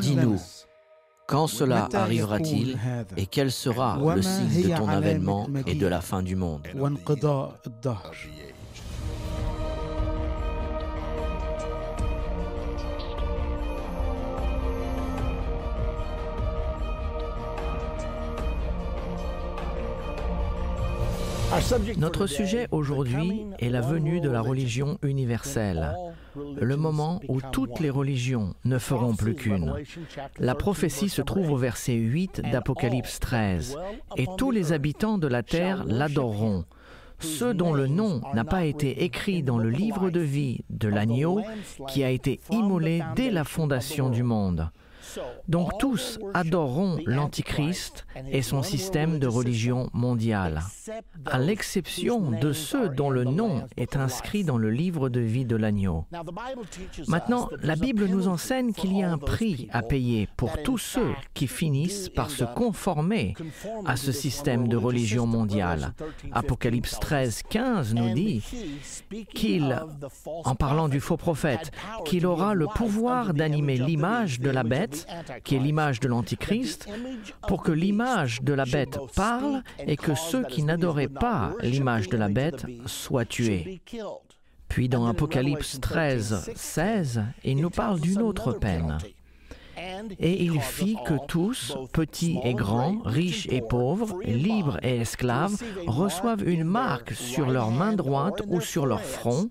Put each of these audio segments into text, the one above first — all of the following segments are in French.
ジヌ quand cela arrivera-t-il et quel sera le signe de ton avènement et de la fin du monde? Notre sujet aujourd'hui est la venue de la religion universelle, le moment où toutes les religions ne feront plus qu'une. La prophétie se trouve au verset 8 d'Apocalypse 13, et tous les habitants de la terre l'adoreront. Ceux dont le nom n'a pas été écrit dans le livre de vie de l'agneau qui a été immolé dès la fondation du monde. Donc tous adoreront l'Antichrist et son système de religion mondiale, à l'exception de ceux dont le nom est inscrit dans le livre de vie de l'agneau. Maintenant, la Bible nous enseigne qu'il y a un prix à payer pour tous ceux qui finissent par se conformer à ce système de religion mondiale. Apocalypse 13, 15 nous dit qu'il, en parlant du faux prophète, qu'il aura le pouvoir d'animer l'image de la bête qui est l'image de l'Antichrist, pour que l'image de la bête parle et que ceux qui n'adoraient pas l'image de la bête soient tués. Puis dans Apocalypse 13, 16, il nous parle d'une autre peine. Et il fit que tous, petits et grands, riches et pauvres, libres et esclaves, reçoivent une marque sur leur main droite ou sur leur front,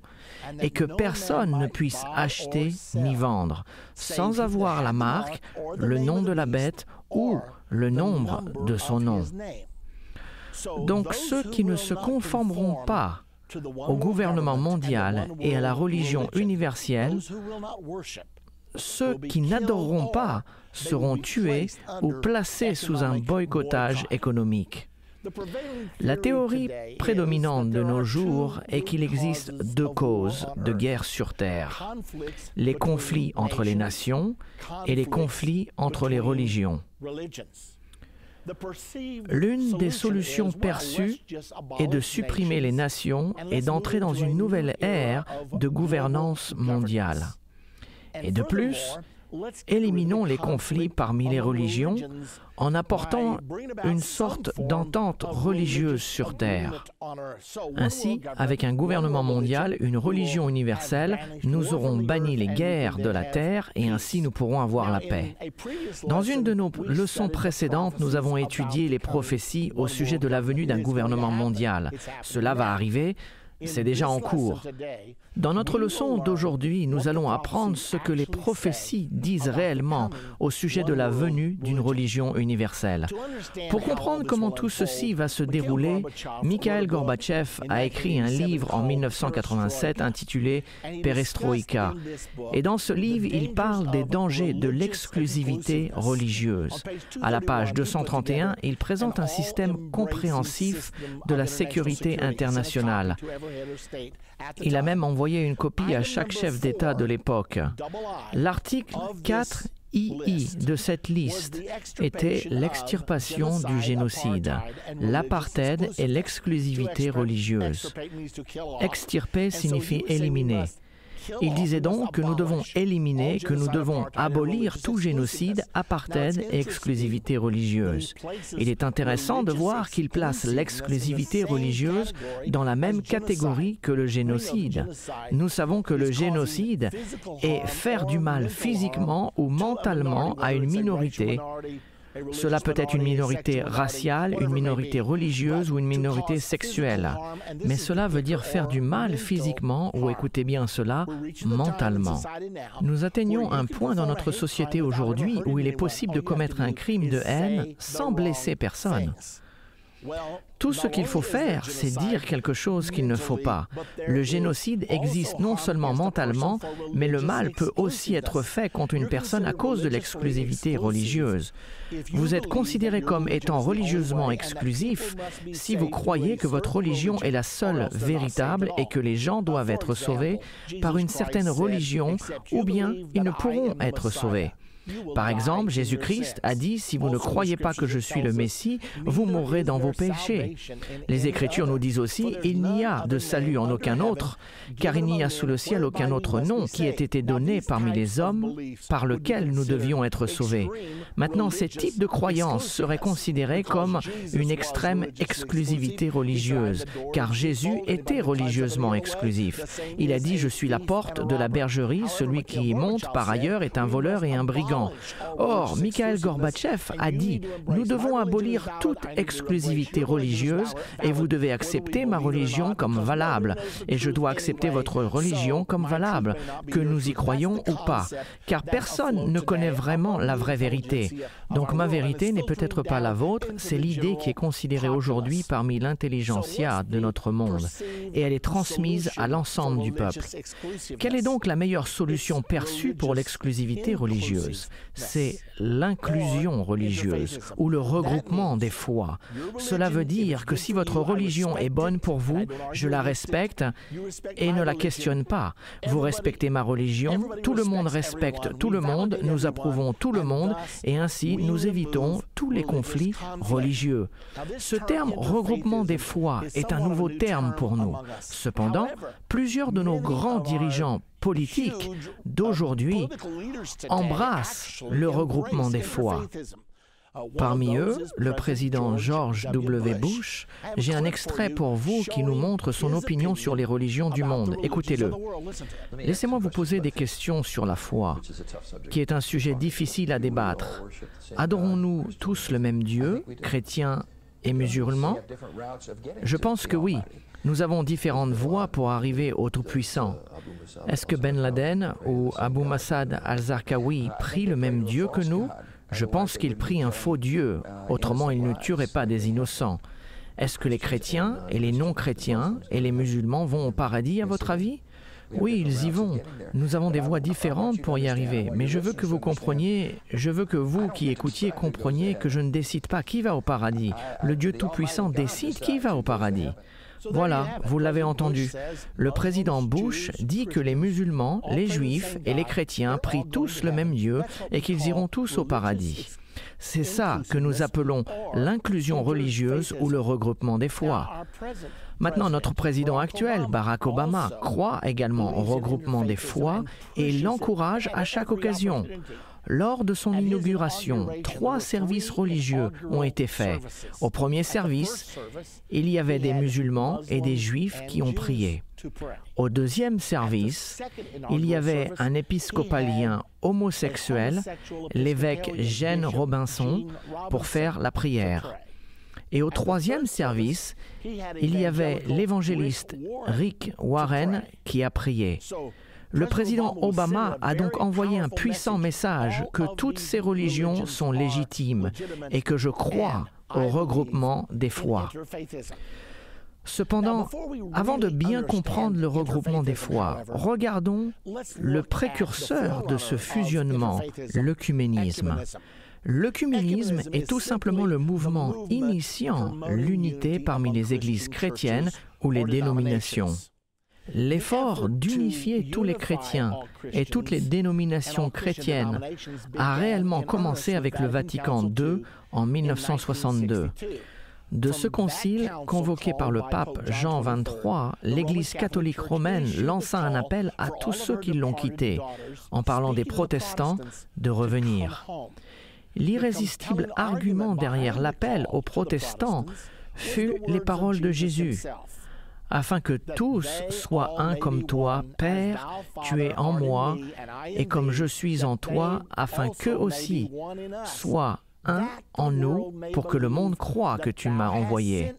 et que personne ne puisse acheter ni vendre sans avoir la marque, le nom de la bête ou le nombre de son nom. Donc ceux qui ne se conformeront pas au gouvernement mondial et à la religion universelle, ceux qui n'adoreront pas seront tués ou placés sous un boycottage économique. La théorie prédominante de nos jours est qu'il existe deux causes de guerre sur Terre, les conflits entre les nations et les conflits entre les religions. L'une des solutions perçues est de supprimer les nations et d'entrer dans une nouvelle ère de gouvernance mondiale. Et de plus, éliminons les conflits parmi les religions en apportant une sorte d'entente religieuse sur Terre. Ainsi, avec un gouvernement mondial, une religion universelle, nous aurons banni les guerres de la Terre et ainsi nous pourrons avoir la paix. Dans une de nos leçons précédentes, nous avons étudié les prophéties au sujet de la venue d'un gouvernement mondial. Cela va arriver, c'est déjà en cours. Dans notre leçon d'aujourd'hui, nous allons apprendre ce que les prophéties disent réellement au sujet de la venue d'une religion universelle. Pour comprendre comment tout ceci va se dérouler, Mikhail Gorbatchev a écrit un livre en 1987 intitulé Perestroïka. Et dans ce livre, il parle des dangers de l'exclusivité religieuse. À la page 231, il présente un système compréhensif de la sécurité internationale. Il a même envoyé une copie à chaque chef d'État de l'époque. L'article 4 II de cette liste était l'extirpation du génocide, l'apartheid et l'exclusivité religieuse. Extirper signifie éliminer. Il disait donc que nous devons éliminer, que nous devons abolir tout génocide, apartheid et exclusivité religieuse. Il est intéressant de voir qu'il place l'exclusivité religieuse dans la même catégorie que le génocide. Nous savons que le génocide est faire du mal physiquement ou mentalement à une minorité cela peut être une minorité raciale, une minorité religieuse ou une minorité sexuelle. Mais cela veut dire faire du mal physiquement ou, écoutez bien cela, mentalement. Nous atteignons un point dans notre société aujourd'hui où il est possible de commettre un crime de haine sans blesser personne. Tout ce qu'il faut faire, c'est dire quelque chose qu'il ne faut pas. Le génocide existe non seulement mentalement, mais le mal peut aussi être fait contre une personne à cause de l'exclusivité religieuse. Vous êtes considéré comme étant religieusement exclusif si vous croyez que votre religion est la seule véritable et que les gens doivent être sauvés par une certaine religion ou bien ils ne pourront être sauvés. Par exemple, Jésus-Christ a dit, si vous ne croyez pas que je suis le Messie, vous mourrez dans vos péchés. Les Écritures nous disent aussi, il n'y a de salut en aucun autre, car il n'y a sous le ciel aucun autre nom qui ait été donné parmi les hommes par lequel nous devions être sauvés. Maintenant, ces types de croyances seraient considérés comme une extrême exclusivité religieuse, car Jésus était religieusement exclusif. Il a dit, je suis la porte de la bergerie, celui qui y monte par ailleurs est un voleur et un brigand. Or, Mikhail Gorbatchev a dit, nous devons abolir toute exclusivité religieuse et vous devez accepter ma religion comme valable. Et je dois accepter votre religion comme valable, que nous y croyons ou pas, car personne ne connaît vraiment la vraie vérité. Donc ma vérité n'est peut-être pas la vôtre, c'est l'idée qui est considérée aujourd'hui parmi l'intelligentsia de notre monde. Et elle est transmise à l'ensemble du peuple. Quelle est donc la meilleure solution perçue pour l'exclusivité religieuse? C'est l'inclusion religieuse ou le regroupement des foi. Cela veut dire que si votre religion est bonne pour vous, je la respecte et ne la questionne pas. Vous respectez ma religion, tout le monde respecte tout le monde, nous approuvons tout le monde et ainsi nous évitons tous les conflits religieux. Ce terme regroupement des foi est un nouveau terme pour nous. Cependant, plusieurs de nos grands dirigeants politiques d'aujourd'hui embrassent le regroupement des foi. Parmi eux, le président George W. Bush, j'ai un extrait pour vous qui nous montre son opinion sur les religions du monde. Écoutez-le. Laissez-moi vous poser des questions sur la foi, qui est un sujet difficile à débattre. Adorons-nous tous le même Dieu, chrétiens et musulmans? Je pense que oui. Nous avons différentes voies pour arriver au Tout-Puissant. Est-ce que Ben Laden ou Abu Massad al-Zarqawi prient le même Dieu que nous? Je pense qu'ils prient un faux Dieu, autrement ils ne tueraient pas des innocents. Est-ce que les chrétiens et les non-chrétiens et les musulmans vont au paradis, à votre avis? Oui, ils y vont. Nous avons des voies différentes pour y arriver, mais je veux que vous compreniez, je veux que vous qui écoutiez compreniez que je ne décide pas qui va au paradis. Le Dieu Tout-Puissant décide qui va au paradis. Voilà, vous l'avez entendu. Le président Bush dit que les musulmans, les juifs et les chrétiens prient tous le même Dieu et qu'ils iront tous au paradis. C'est ça que nous appelons l'inclusion religieuse ou le regroupement des foi. Maintenant, notre président actuel, Barack Obama, croit également au regroupement des foi et l'encourage à chaque occasion. Lors de son inauguration, trois services religieux ont été faits. Au premier service, il y avait des musulmans et des juifs qui ont prié. Au deuxième service, il y avait un épiscopalien homosexuel, l'évêque Jeanne Robinson, pour faire la prière. Et au troisième service, il y avait l'évangéliste Rick Warren qui a prié. Le président Obama a donc envoyé un puissant message que toutes ces religions sont légitimes et que je crois au regroupement des foi. Cependant, avant de bien comprendre le regroupement des foi, regardons le précurseur de ce fusionnement, l'œcuménisme. L'œcuménisme est tout simplement le mouvement initiant l'unité parmi les églises chrétiennes ou les dénominations. L'effort d'unifier tous les chrétiens et toutes les dénominations chrétiennes a réellement commencé avec le Vatican II en 1962. De ce concile, convoqué par le pape Jean XXIII, l'Église catholique romaine lança un appel à tous ceux qui l'ont quitté, en parlant des protestants, de revenir. L'irrésistible argument derrière l'appel aux protestants fut les paroles de Jésus afin que tous soient un comme toi, Père, tu es en moi, et comme je suis en toi, afin qu'eux aussi soient un en nous, pour que le monde croie que tu m'as envoyé.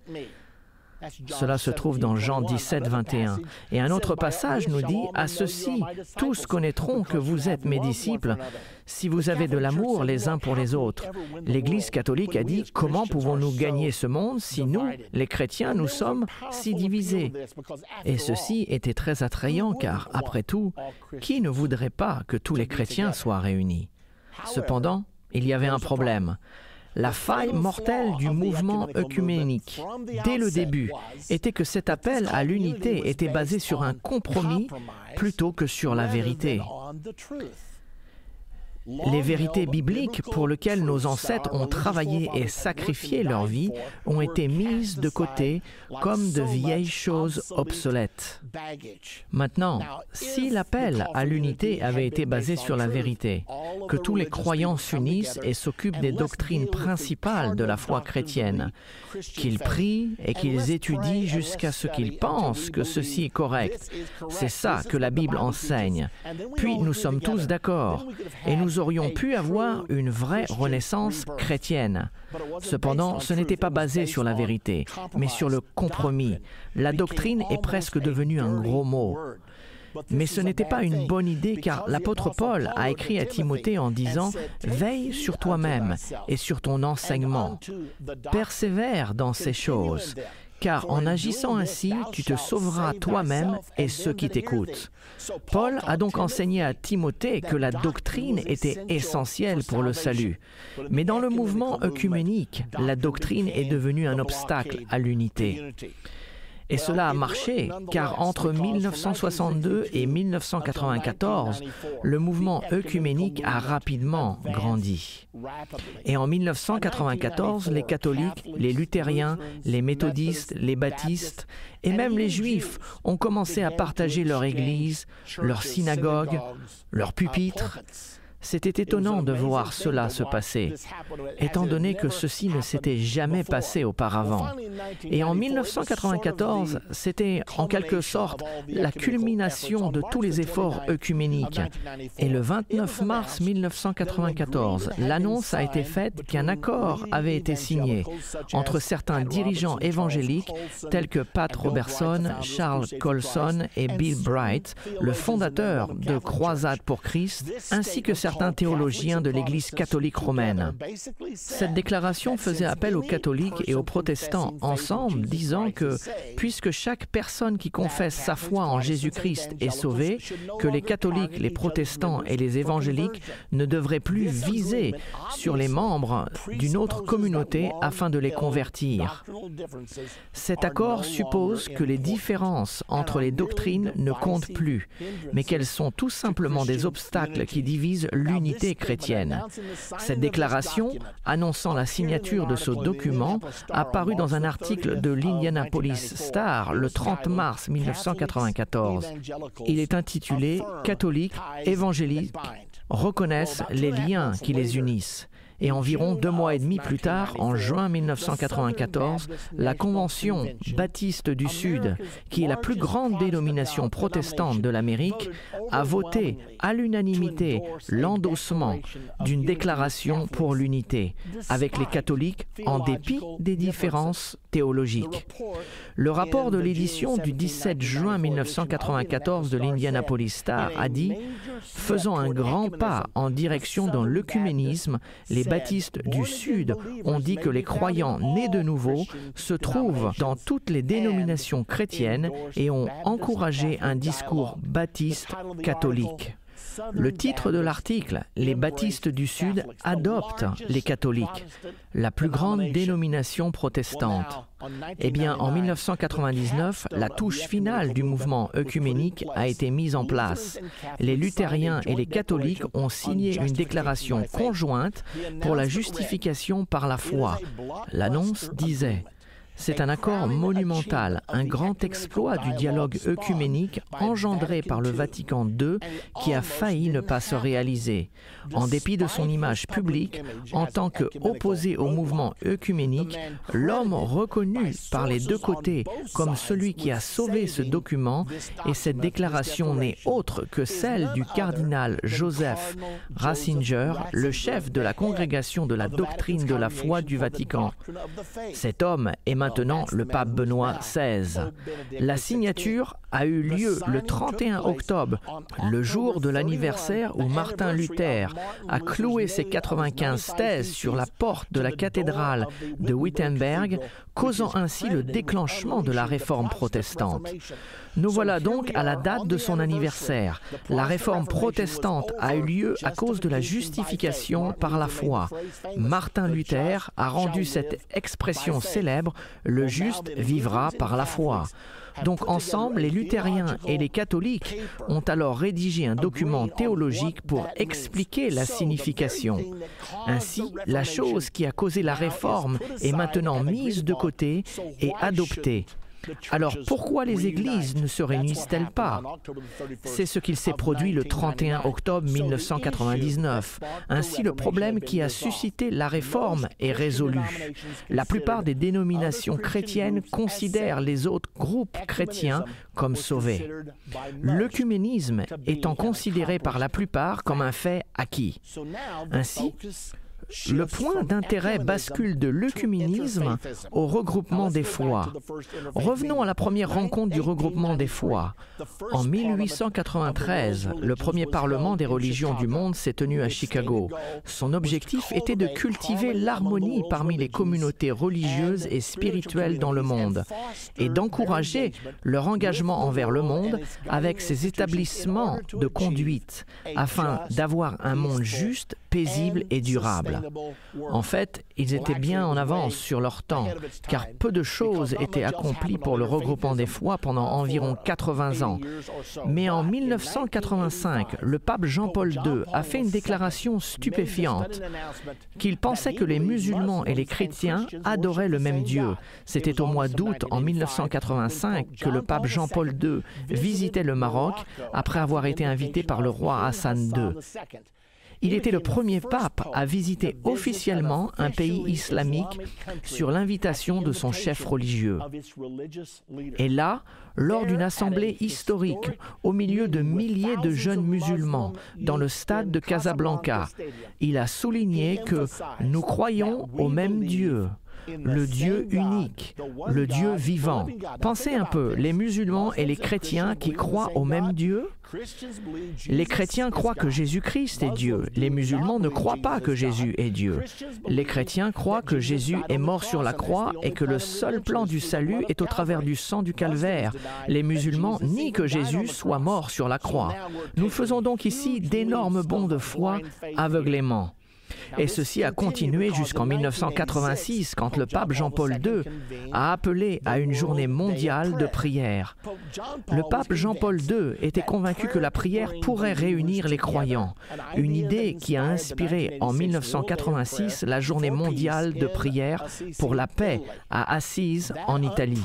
Cela se trouve dans Jean 17, 21. Et un autre passage nous dit, À ceci, tous connaîtront que vous êtes mes disciples si vous avez de l'amour les uns pour les autres. L'Église catholique a dit, comment pouvons-nous gagner ce monde si nous, les chrétiens, nous sommes si divisés? Et ceci était très attrayant car, après tout, qui ne voudrait pas que tous les chrétiens soient réunis? Cependant, il y avait un problème. La faille mortelle du mouvement œcuménique, dès le début, était que cet appel à l'unité était basé sur un compromis plutôt que sur la vérité. Les vérités bibliques pour lesquelles nos ancêtres ont travaillé et sacrifié leur vie ont été mises de côté comme de vieilles choses obsolètes. Maintenant, si l'appel à l'unité avait été basé sur la vérité, que tous les croyants s'unissent et s'occupent des doctrines principales de la foi chrétienne, qu'ils prient et qu'ils étudient jusqu'à ce qu'ils pensent que ceci est correct, c'est ça que la Bible enseigne. Puis nous sommes tous d'accord et nous aurions pu avoir une vraie renaissance chrétienne. Cependant, ce n'était pas basé sur la vérité, mais sur le compromis. La doctrine est presque devenue un gros mot. Mais ce n'était pas une bonne idée car l'apôtre Paul a écrit à Timothée en disant ⁇ Veille sur toi-même et sur ton enseignement. Persévère dans ces choses, car en agissant ainsi, tu te sauveras toi-même et ceux qui t'écoutent. Paul a donc enseigné à Timothée que la doctrine était essentielle pour le salut. Mais dans le mouvement œcuménique, la doctrine est devenue un obstacle à l'unité. Et cela a marché, car entre 1962 et 1994, le mouvement œcuménique a rapidement grandi. Et en 1994, les catholiques, les luthériens, les méthodistes, les baptistes et même les juifs ont commencé à partager leur église, leur synagogue, leur pupitre, c'était étonnant de voir cela se passer, étant donné que ceci ne s'était jamais passé auparavant. Et en 1994, c'était en quelque sorte la culmination de tous les efforts œcuméniques. Et le 29 mars 1994, l'annonce a été faite qu'un accord avait été signé entre certains dirigeants évangéliques tels que Pat Robertson, Charles Colson et Bill Bright, le fondateur de Croisade pour Christ, ainsi que certains certains théologiens de l'Église catholique romaine. Cette déclaration faisait appel aux catholiques et aux protestants ensemble, disant que puisque chaque personne qui confesse sa foi en Jésus-Christ est sauvée, que les catholiques, les protestants et les évangéliques ne devraient plus viser sur les membres d'une autre communauté afin de les convertir. Cet accord suppose que les différences entre les doctrines ne comptent plus, mais qu'elles sont tout simplement des obstacles qui divisent l'unité chrétienne. Cette déclaration, annonçant la signature de ce document, a paru dans un article de l'Indianapolis Star le 30 mars 1994. Il est intitulé Catholiques, évangéliques reconnaissent les liens qui les unissent. Et environ deux mois et demi plus tard, en juin 1994, la Convention baptiste du Sud, qui est la plus grande dénomination protestante de l'Amérique, a voté à l'unanimité l'endossement d'une déclaration pour l'unité avec les catholiques en dépit des différences Le rapport de l'édition du 17 juin 1994 de l'Indianapolis Star a dit Faisant un grand pas en direction dans l'œcuménisme, les baptistes du Sud ont dit que les croyants nés de nouveau se trouvent dans toutes les dénominations chrétiennes et ont encouragé un discours baptiste catholique. Le titre de l'article, Les baptistes du Sud adoptent les catholiques, la plus grande dénomination protestante. Eh bien, en 1999, la touche finale du mouvement œcuménique a été mise en place. Les luthériens et les catholiques ont signé une déclaration conjointe pour la justification par la foi. L'annonce disait c'est un accord monumental, un grand exploit du dialogue œcuménique engendré par le Vatican II qui a failli ne pas se réaliser. En dépit de son image publique, en tant qu'opposé au mouvement œcuménique, l'homme reconnu par les deux côtés comme celui qui a sauvé ce document, et cette déclaration n'est autre que celle du cardinal Joseph Ratzinger, le chef de la congrégation de la doctrine de la foi du Vatican. Cet homme est maintenant maintenant le pape Benoît XVI. La signature a eu lieu le 31 octobre, le jour de l'anniversaire où Martin Luther a cloué ses 95 thèses sur la porte de la cathédrale de Wittenberg, causant ainsi le déclenchement de la réforme protestante. Nous voilà donc à la date de son anniversaire. La réforme protestante a eu lieu à cause de la justification par la foi. Martin Luther a rendu cette expression célèbre, le juste vivra par la foi. Donc ensemble, les luthériens et les catholiques ont alors rédigé un document théologique pour expliquer la signification. Ainsi, la chose qui a causé la réforme est maintenant mise de côté et adoptée. Alors pourquoi les églises ne se réunissent-elles pas C'est ce qu'il s'est produit le 31 octobre 1999. Ainsi, le problème qui a suscité la réforme est résolu. La plupart des dénominations chrétiennes considèrent les autres groupes chrétiens comme sauvés. L'œcuménisme étant considéré par la plupart comme un fait acquis. Ainsi, le point d'intérêt bascule de l'œcuménisme au regroupement des foi. Revenons à la première rencontre du regroupement des foi. En 1893, le premier Parlement des religions du monde s'est tenu à Chicago. Son objectif était de cultiver l'harmonie parmi les communautés religieuses et spirituelles dans le monde et d'encourager leur engagement envers le monde avec ses établissements de conduite afin d'avoir un monde juste, paisible et durable. En fait, ils étaient bien en avance sur leur temps, car peu de choses étaient accomplies pour le regroupement des foi pendant environ 80 ans. Mais en 1985, le pape Jean-Paul II a fait une déclaration stupéfiante, qu'il pensait que les musulmans et les chrétiens adoraient le même Dieu. C'était au mois d'août en 1985 que le pape Jean-Paul II visitait le Maroc après avoir été invité par le roi Hassan II. Il était le premier pape à visiter officiellement un pays islamique sur l'invitation de son chef religieux. Et là, lors d'une assemblée historique au milieu de milliers de jeunes musulmans dans le stade de Casablanca, il a souligné que nous croyons au même Dieu le Dieu unique, le Dieu vivant. Pensez un peu, les musulmans et les chrétiens qui croient au même Dieu? Les chrétiens croient que Jésus-Christ est Dieu. Les musulmans ne croient pas que Jésus est Dieu. Les chrétiens croient que Jésus est mort sur la croix et que le seul plan du salut est au travers du sang du calvaire. Les musulmans nient que Jésus soit mort sur la croix. Nous faisons donc ici d'énormes bons de foi aveuglément. Et ceci a continué jusqu'en 1986, quand le pape Jean-Paul II a appelé à une journée mondiale de prière. Le pape Jean-Paul II était convaincu que la prière pourrait réunir les croyants, une idée qui a inspiré en 1986 la journée mondiale de prière pour la paix à Assise en Italie.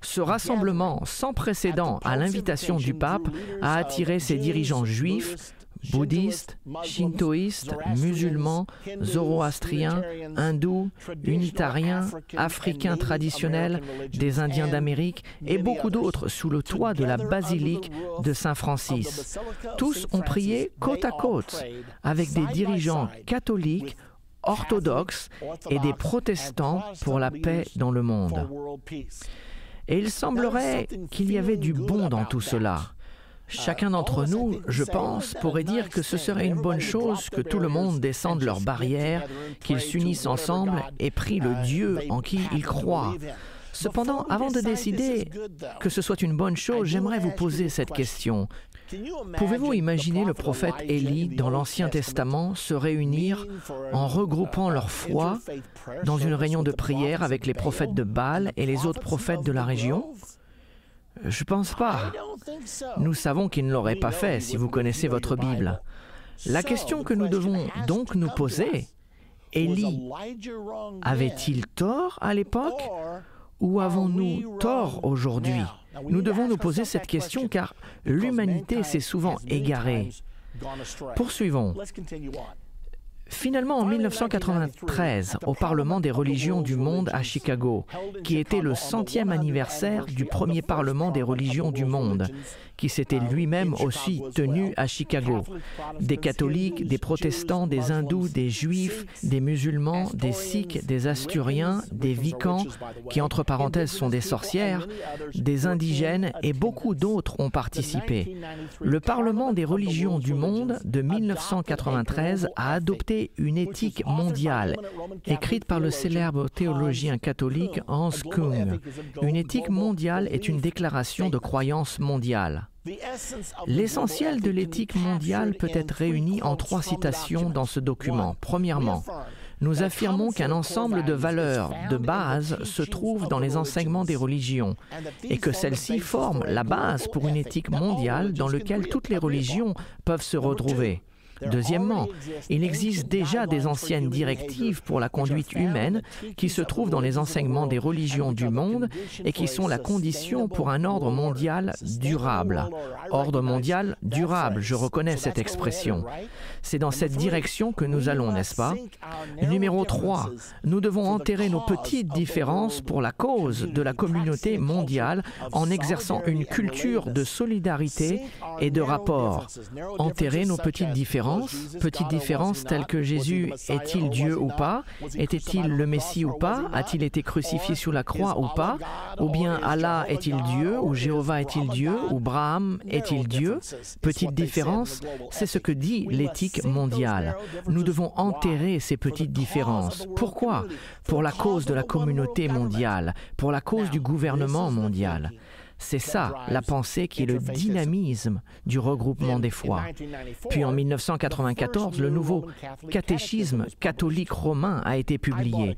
Ce rassemblement sans précédent à l'invitation du pape a attiré ses dirigeants juifs, bouddhistes, shintoïstes, musulmans, zoroastriens, hindous, unitariens, africains traditionnels, des Indiens d'Amérique et beaucoup d'autres sous le toit de la basilique de Saint-Francis. Tous ont prié côte à côte avec des dirigeants catholiques, orthodoxes et des protestants pour la paix dans le monde. Et il semblerait qu'il y avait du bon dans tout cela. Chacun d'entre nous, je pense, pourrait dire que ce serait une bonne chose que tout le monde descende leurs barrières, qu'ils s'unissent ensemble et prient le Dieu en qui ils croient. Cependant, avant de décider que ce soit une bonne chose, j'aimerais vous poser cette question. Pouvez-vous imaginer le prophète Élie dans l'Ancien Testament se réunir en regroupant leur foi dans une réunion de prière avec les prophètes de Baal et les autres prophètes de la région? Je pense pas. Nous savons qu'il ne l'aurait pas fait si vous connaissez votre Bible. La question que nous devons donc nous poser, Élie avait-il tort à l'époque ou avons-nous tort aujourd'hui? Nous devons nous poser cette question car l'humanité s'est souvent égarée. Poursuivons. Finalement, en 1993, au Parlement des religions du monde à Chicago, qui était le centième anniversaire du premier Parlement des religions du monde, qui s'était lui-même aussi tenu à Chicago. Des catholiques, des protestants, des hindous, des juifs, des musulmans, des sikhs, des asturiens, des vicans, qui entre parenthèses sont des sorcières, des indigènes et beaucoup d'autres ont participé. Le Parlement des religions du monde de 1993 a adopté une éthique mondiale, écrite par le célèbre théologien catholique Hans Kung. Une éthique mondiale est une déclaration de croyance mondiale. L'essentiel de l'éthique mondiale peut être réuni en trois citations dans ce document. Premièrement, nous affirmons qu'un ensemble de valeurs de base se trouve dans les enseignements des religions et que celles-ci forment la base pour une éthique mondiale dans laquelle toutes les religions peuvent se retrouver. Deuxièmement, il existe déjà des anciennes directives pour la conduite humaine qui se trouvent dans les enseignements des religions du monde et qui sont la condition pour un ordre mondial durable. Ordre mondial durable, je reconnais cette expression. C'est dans cette direction que nous allons, n'est-ce pas? Numéro 3. Nous devons enterrer nos petites différences pour la cause de la communauté mondiale en exerçant une culture de solidarité et de rapport. Enterrer nos petites différences, petites différences telles que Jésus est-il Dieu ou pas? Était-il le Messie ou pas? A-t-il été crucifié sur la croix ou pas? Ou bien Allah est-il Dieu Ou Jéhovah est-il Dieu Ou Braham est-il Dieu? Petite différence, c'est ce que dit l'éthique mondiale. Nous devons enterrer ces petites différences. Pourquoi? Pour la cause de la communauté mondiale, pour la cause du gouvernement mondial. C'est ça, la pensée qui est le dynamisme du regroupement des foi. Puis en 1994, le nouveau catéchisme catholique romain a été publié.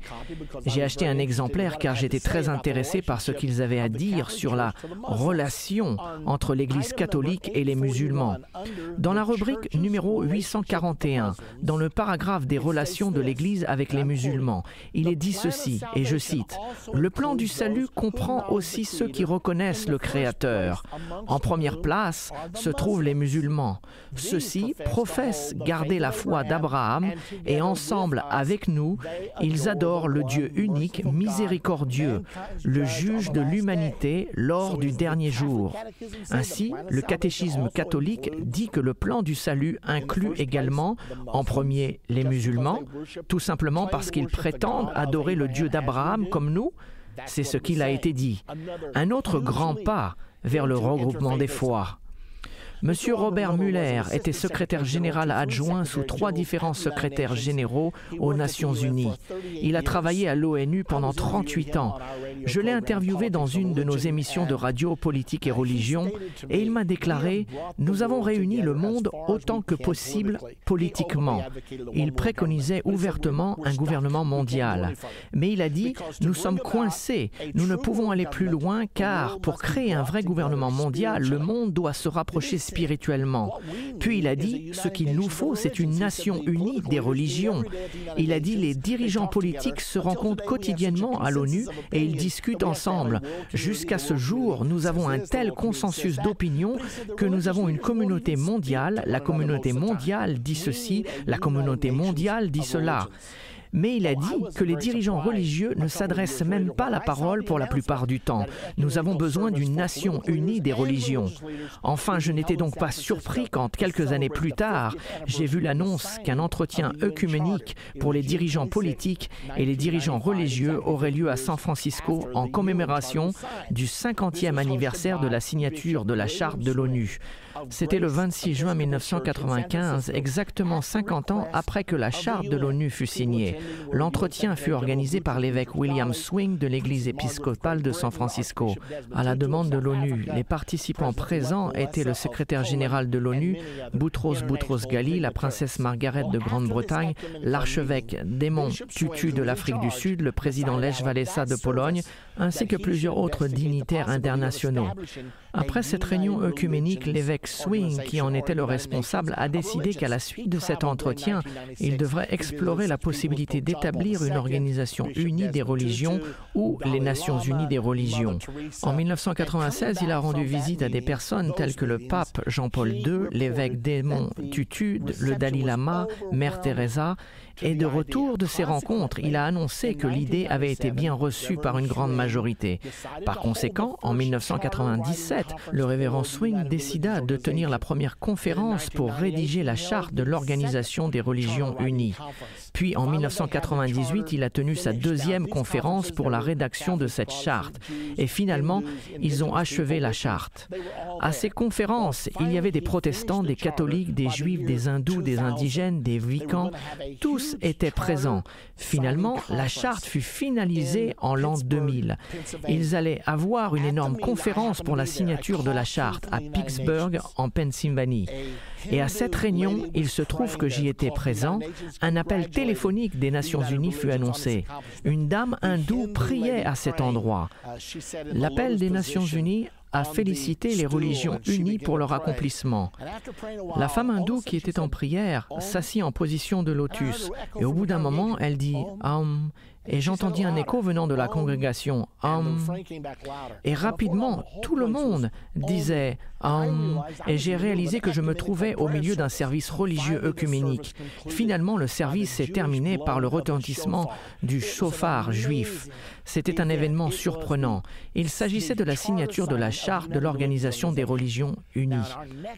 J'ai acheté un exemplaire car j'étais très intéressé par ce qu'ils avaient à dire sur la relation entre l'Église catholique et les musulmans. Dans la rubrique numéro 841, dans le paragraphe des relations de l'Église avec les musulmans, il est dit ceci, et je cite, Le plan du salut comprend aussi ceux qui reconnaissent le Créateur. En première place se trouvent les musulmans. Ceux-ci professent garder la foi d'Abraham et ensemble avec nous, ils adorent le Dieu unique, miséricordieux, le juge de l'humanité lors du dernier jour. Ainsi, le catéchisme catholique dit que le plan du salut inclut également, en premier, les musulmans, tout simplement parce qu'ils prétendent adorer le Dieu d'Abraham comme nous, c'est ce qu'il a été dit. Un autre grand pas vers le regroupement des foi. Monsieur Robert Muller était secrétaire général adjoint sous trois différents secrétaires généraux aux Nations Unies. Il a travaillé à l'ONU pendant 38 ans. Je l'ai interviewé dans une de nos émissions de radio politique et religion et il m'a déclaré Nous avons réuni le monde autant que possible politiquement. Il préconisait ouvertement un gouvernement mondial. Mais il a dit Nous sommes coincés, nous ne pouvons aller plus loin car pour créer un vrai gouvernement mondial, le monde doit se rapprocher spirituellement. Puis il a dit, ce qu'il nous faut, c'est une nation unie des religions. Il a dit, les dirigeants politiques se rencontrent quotidiennement à l'ONU et ils discutent ensemble. Jusqu'à ce jour, nous avons un tel consensus d'opinion que nous avons une communauté mondiale. La communauté mondiale dit ceci, la communauté mondiale dit cela mais il a dit que les dirigeants religieux ne s'adressent même pas la parole pour la plupart du temps. Nous avons besoin d'une nation unie des religions. Enfin, je n'étais donc pas surpris quand, quelques années plus tard, j'ai vu l'annonce qu'un entretien œcuménique pour les dirigeants politiques et les dirigeants religieux aurait lieu à San Francisco en commémoration du 50e anniversaire de la signature de la charte de l'ONU. C'était le 26 juin 1995, exactement 50 ans après que la charte de l'ONU fut signée. L'entretien fut organisé par l'évêque William Swing de l'Église épiscopale de San Francisco. À la demande de l'ONU, les participants présents étaient le secrétaire général de l'ONU, Boutros Boutros Ghali, la princesse Margaret de Grande-Bretagne, l'archevêque Démon Tutu de l'Afrique du Sud, le président Lech Walesa de Pologne, ainsi que plusieurs autres dignitaires internationaux. Après cette réunion œcuménique, l'évêque Swing, qui en était le responsable, a décidé qu'à la suite de cet entretien, il devrait explorer la possibilité d'établir une organisation unie des religions ou les Nations unies des religions. En 1996, il a rendu visite à des personnes telles que le pape Jean-Paul II, l'évêque Démon Tutu, le Dalai Lama, Mère Teresa Et de retour de ces rencontres, il a annoncé que l'idée avait été bien reçue par une grande majorité. Par conséquent, en 1997, le révérend Swing décida de tenir la première conférence pour rédiger la charte de l'Organisation des religions unies. Puis en 1998, il a tenu sa deuxième conférence pour la rédaction de cette charte. Et finalement, ils ont achevé la charte. À ces conférences, il y avait des protestants, des catholiques, des juifs, des hindous, des indigènes, des vicans. Tous étaient présents. Finalement, la charte fut finalisée en l'an 2000. Ils allaient avoir une énorme conférence pour la signature de la charte à Pittsburgh, en Pennsylvanie. Et à cette réunion, il se trouve que j'y étais présent, un appel téléphonique des Nations Unies fut annoncé. Une dame hindoue priait à cet endroit. L'appel des Nations Unies a félicité les religions unies pour leur accomplissement. La femme hindoue qui était en prière s'assit en position de lotus et au bout d'un moment, elle dit Hum, et j'entendis un écho venant de la congrégation. Hum. Et rapidement, tout le monde disait hum. Et j'ai réalisé que je me trouvais au milieu d'un service religieux œcuménique. Finalement, le service s'est terminé par le retentissement du chauffard juif. C'était un événement surprenant. Il s'agissait de la signature de la charte de l'Organisation des religions unies.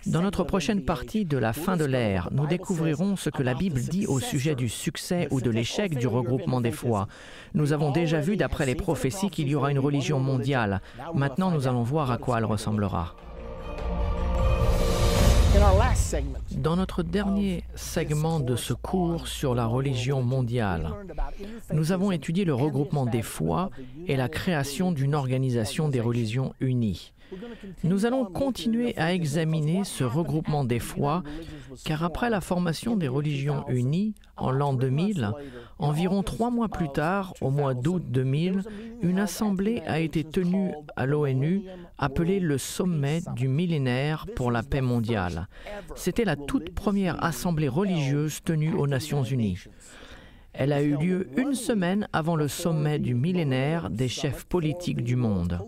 Dans notre prochaine partie de la fin de l'ère, nous découvrirons ce que la Bible dit au sujet du succès ou de l'échec du regroupement des foi. Nous avons déjà vu d'après les prophéties qu'il y aura une religion mondiale. Maintenant, nous allons voir à quoi elle ressemblera. Dans notre dernier segment de ce cours sur la religion mondiale, nous avons étudié le regroupement des foi et la création d'une organisation des religions unies. Nous allons continuer à examiner ce regroupement des foi, car après la formation des religions unies en l'an 2000, environ trois mois plus tard, au mois d'août 2000, une assemblée a été tenue à l'ONU appelée le Sommet du millénaire pour la paix mondiale. C'était la toute première assemblée religieuse tenue aux Nations Unies. Elle a eu lieu une semaine avant le sommet du millénaire des chefs politiques du monde.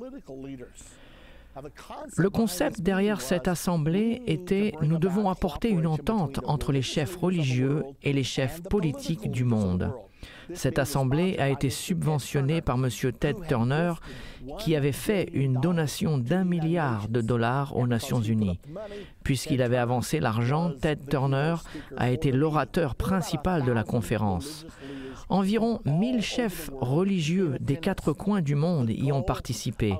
Le concept derrière cette assemblée était nous devons apporter une entente entre les chefs religieux et les chefs politiques du monde. Cette assemblée a été subventionnée par M. Ted Turner, qui avait fait une donation d'un milliard de dollars aux Nations Unies. Puisqu'il avait avancé l'argent, Ted Turner a été l'orateur principal de la conférence. Environ 1000 chefs religieux des quatre coins du monde y ont participé.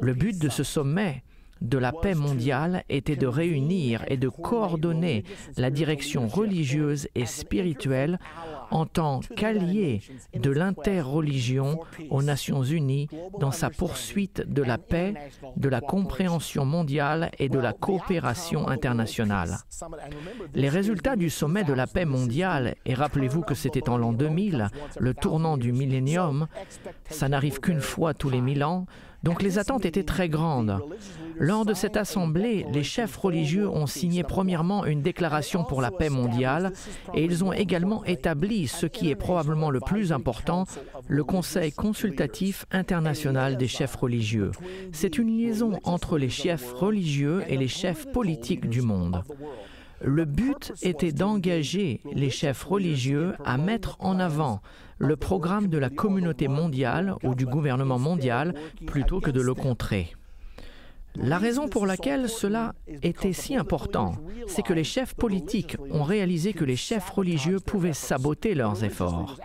Le but de ce sommet de la paix mondiale était de réunir et de coordonner la direction religieuse et spirituelle en tant qu'allié de l'interreligion aux Nations Unies dans sa poursuite de la paix, de la compréhension mondiale et de la coopération internationale. Les résultats du sommet de la paix mondiale, et rappelez-vous que c'était en l'an 2000, le tournant du millénium, ça n'arrive qu'une fois tous les mille ans, donc les attentes étaient très grandes. Lors de cette assemblée, les chefs religieux ont signé premièrement une déclaration pour la paix mondiale et ils ont également établi ce qui est probablement le plus important, le Conseil consultatif international des chefs religieux. C'est une liaison entre les chefs religieux et les chefs politiques du monde. Le but était d'engager les chefs religieux à mettre en avant le programme de la communauté mondiale ou du gouvernement mondial plutôt que de le contrer. La raison pour laquelle cela était si important, c'est que les chefs politiques ont réalisé que les chefs religieux pouvaient saboter leurs efforts.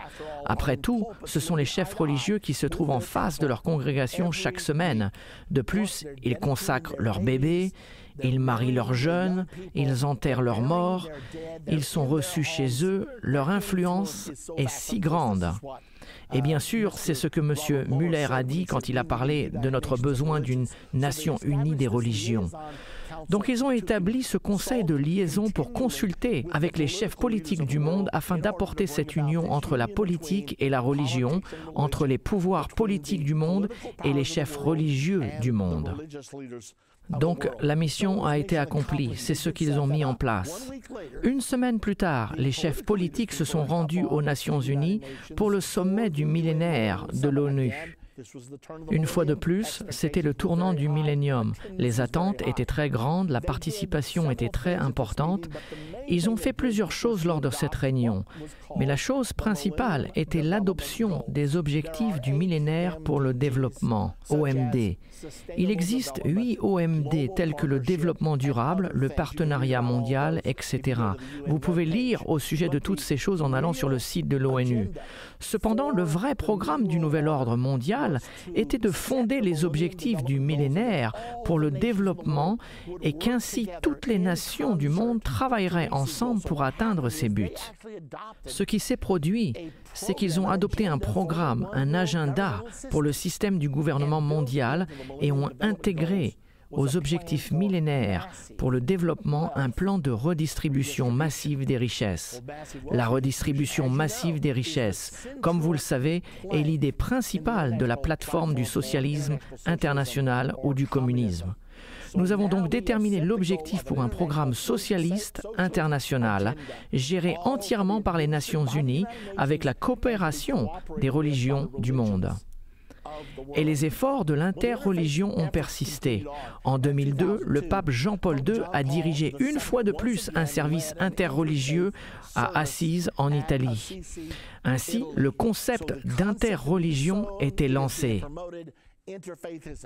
Après tout, ce sont les chefs religieux qui se trouvent en face de leur congrégation chaque semaine. De plus, ils consacrent leurs bébés, ils marient leurs jeunes, ils enterrent leurs morts, ils sont reçus chez eux, leur influence est si grande. Et bien sûr, c'est ce que M. Muller a dit quand il a parlé de notre besoin d'une nation unie des religions. Donc ils ont établi ce conseil de liaison pour consulter avec les chefs politiques du monde afin d'apporter cette union entre la politique et la religion, entre les pouvoirs politiques du monde et les chefs religieux du monde. Donc la mission a été accomplie, c'est ce qu'ils ont mis en place. Une semaine plus tard, les chefs politiques se sont rendus aux Nations Unies pour le sommet du millénaire de l'ONU. Une fois de plus, c'était le tournant du millénium. Les attentes étaient très grandes, la participation était très importante. Ils ont fait plusieurs choses lors de cette réunion, mais la chose principale était l'adoption des objectifs du millénaire pour le développement, OMD. Il existe huit OMD tels que le développement durable, le partenariat mondial, etc. Vous pouvez lire au sujet de toutes ces choses en allant sur le site de l'ONU. Cependant, le vrai programme du nouvel ordre mondial était de fonder les objectifs du millénaire pour le développement et qu'ainsi toutes les nations du monde travailleraient ensemble pour atteindre ces buts. Ce qui s'est produit, c'est qu'ils ont adopté un programme, un agenda pour le système du gouvernement mondial et ont intégré aux objectifs millénaires pour le développement un plan de redistribution massive des richesses. La redistribution massive des richesses, comme vous le savez, est l'idée principale de la plateforme du socialisme international ou du communisme. Nous avons donc déterminé l'objectif pour un programme socialiste international géré entièrement par les Nations Unies avec la coopération des religions du monde. Et les efforts de l'interreligion ont persisté. En 2002, le pape Jean-Paul II a dirigé une fois de plus un service interreligieux à Assise en Italie. Ainsi, le concept d'interreligion était lancé.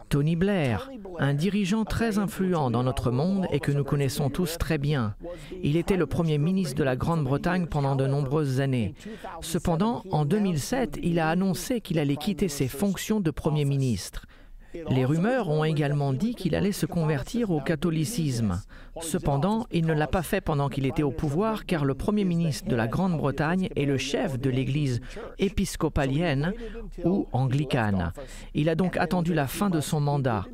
Tony Blair, un dirigeant très influent dans notre monde et que nous connaissons tous très bien. Il était le Premier ministre de la Grande-Bretagne pendant de nombreuses années. Cependant, en 2007, il a annoncé qu'il allait quitter ses fonctions de Premier ministre. Les rumeurs ont également dit qu'il allait se convertir au catholicisme. Cependant, il ne l'a pas fait pendant qu'il était au pouvoir car le Premier ministre de la Grande-Bretagne est le chef de l'Église épiscopalienne ou anglicane. Il a donc attendu la fin de son mandat.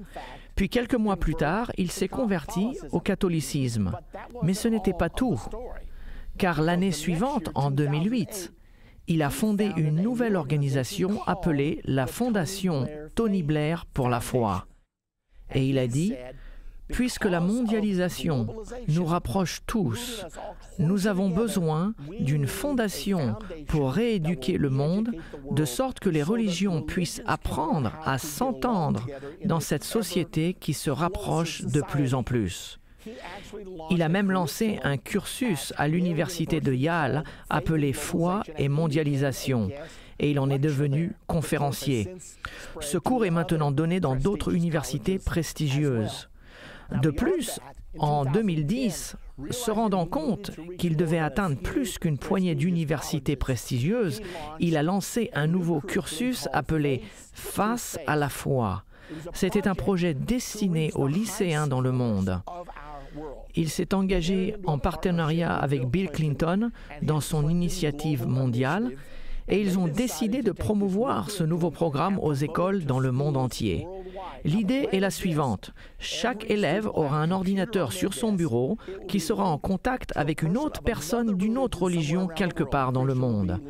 Puis quelques mois plus tard, il s'est converti au catholicisme. Mais ce n'était pas tout, car l'année suivante, en 2008, il a fondé une nouvelle organisation appelée la Fondation Tony Blair pour la foi. Et il a dit, Puisque la mondialisation nous rapproche tous, nous avons besoin d'une fondation pour rééduquer le monde, de sorte que les religions puissent apprendre à s'entendre dans cette société qui se rapproche de plus en plus. Il a même lancé un cursus à l'université de Yale appelé Foi et mondialisation et il en est devenu conférencier. Ce cours est maintenant donné dans d'autres universités prestigieuses. De plus, en 2010, se rendant compte qu'il devait atteindre plus qu'une poignée d'universités prestigieuses, il a lancé un nouveau cursus appelé Face à la foi. C'était un projet destiné aux lycéens dans le monde. Il s'est engagé en partenariat avec Bill Clinton dans son initiative mondiale et ils ont décidé de promouvoir ce nouveau programme aux écoles dans le monde entier. L'idée est la suivante. Chaque élève aura un ordinateur sur son bureau qui sera en contact avec une autre personne d'une autre religion quelque part dans le monde.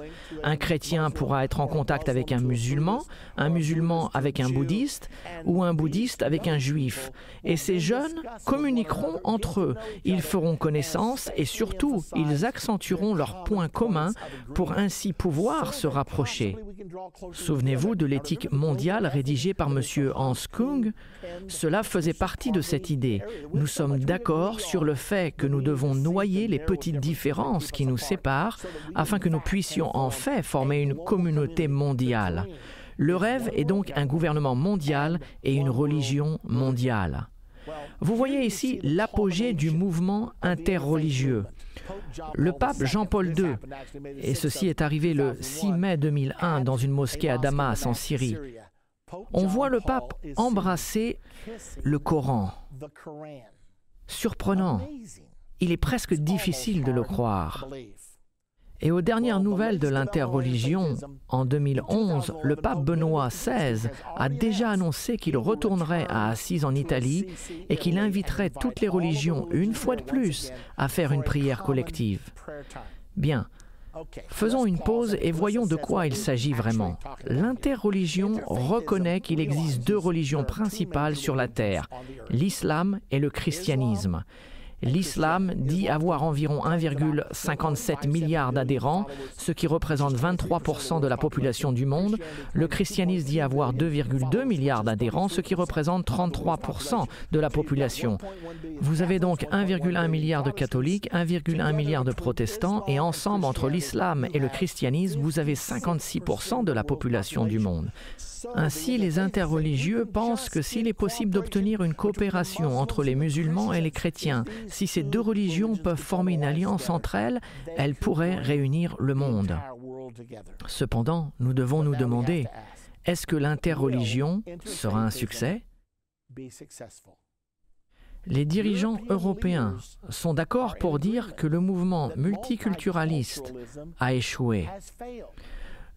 Un chrétien pourra être en contact avec un musulman, un musulman avec un bouddhiste ou un bouddhiste avec un juif. Et ces jeunes communiqueront entre eux. Ils feront connaissance et surtout, ils accentueront leurs points communs pour ainsi pouvoir se rapprocher. Souvenez-vous de l'éthique mondiale rédigée par M. Hans Cela faisait partie de cette idée. Nous sommes d'accord sur le fait que nous devons noyer les petites différences qui nous séparent afin que nous puissions en fait former une communauté mondiale. Le rêve est donc un gouvernement mondial et une religion mondiale. Vous voyez ici l'apogée du mouvement interreligieux. Le pape Jean-Paul II, et ceci est arrivé le 6 mai 2001 dans une mosquée à Damas en Syrie, on voit le pape embrasser le Coran. Surprenant. Il est presque difficile de le croire. Et aux dernières nouvelles de l'interreligion, en 2011, le pape Benoît XVI a déjà annoncé qu'il retournerait à Assise en Italie et qu'il inviterait toutes les religions, une fois de plus, à faire une prière collective. Bien, Faisons une pause et voyons de quoi il s'agit vraiment. L'interreligion reconnaît qu'il existe deux religions principales sur la Terre, l'islam et le christianisme. L'islam dit avoir environ 1,57 milliard d'adhérents, ce qui représente 23% de la population du monde. Le christianisme dit avoir 2,2 milliards d'adhérents, ce qui représente 33% de la population. Vous avez donc 1,1 milliard de catholiques, 1,1 milliard de protestants, et ensemble, entre l'islam et le christianisme, vous avez 56% de la population du monde. Ainsi, les interreligieux pensent que s'il est possible d'obtenir une coopération entre les musulmans et les chrétiens, si ces deux religions peuvent former une alliance entre elles, elles pourraient réunir le monde. Cependant, nous devons nous demander, est-ce que l'interreligion sera un succès? Les dirigeants européens sont d'accord pour dire que le mouvement multiculturaliste a échoué.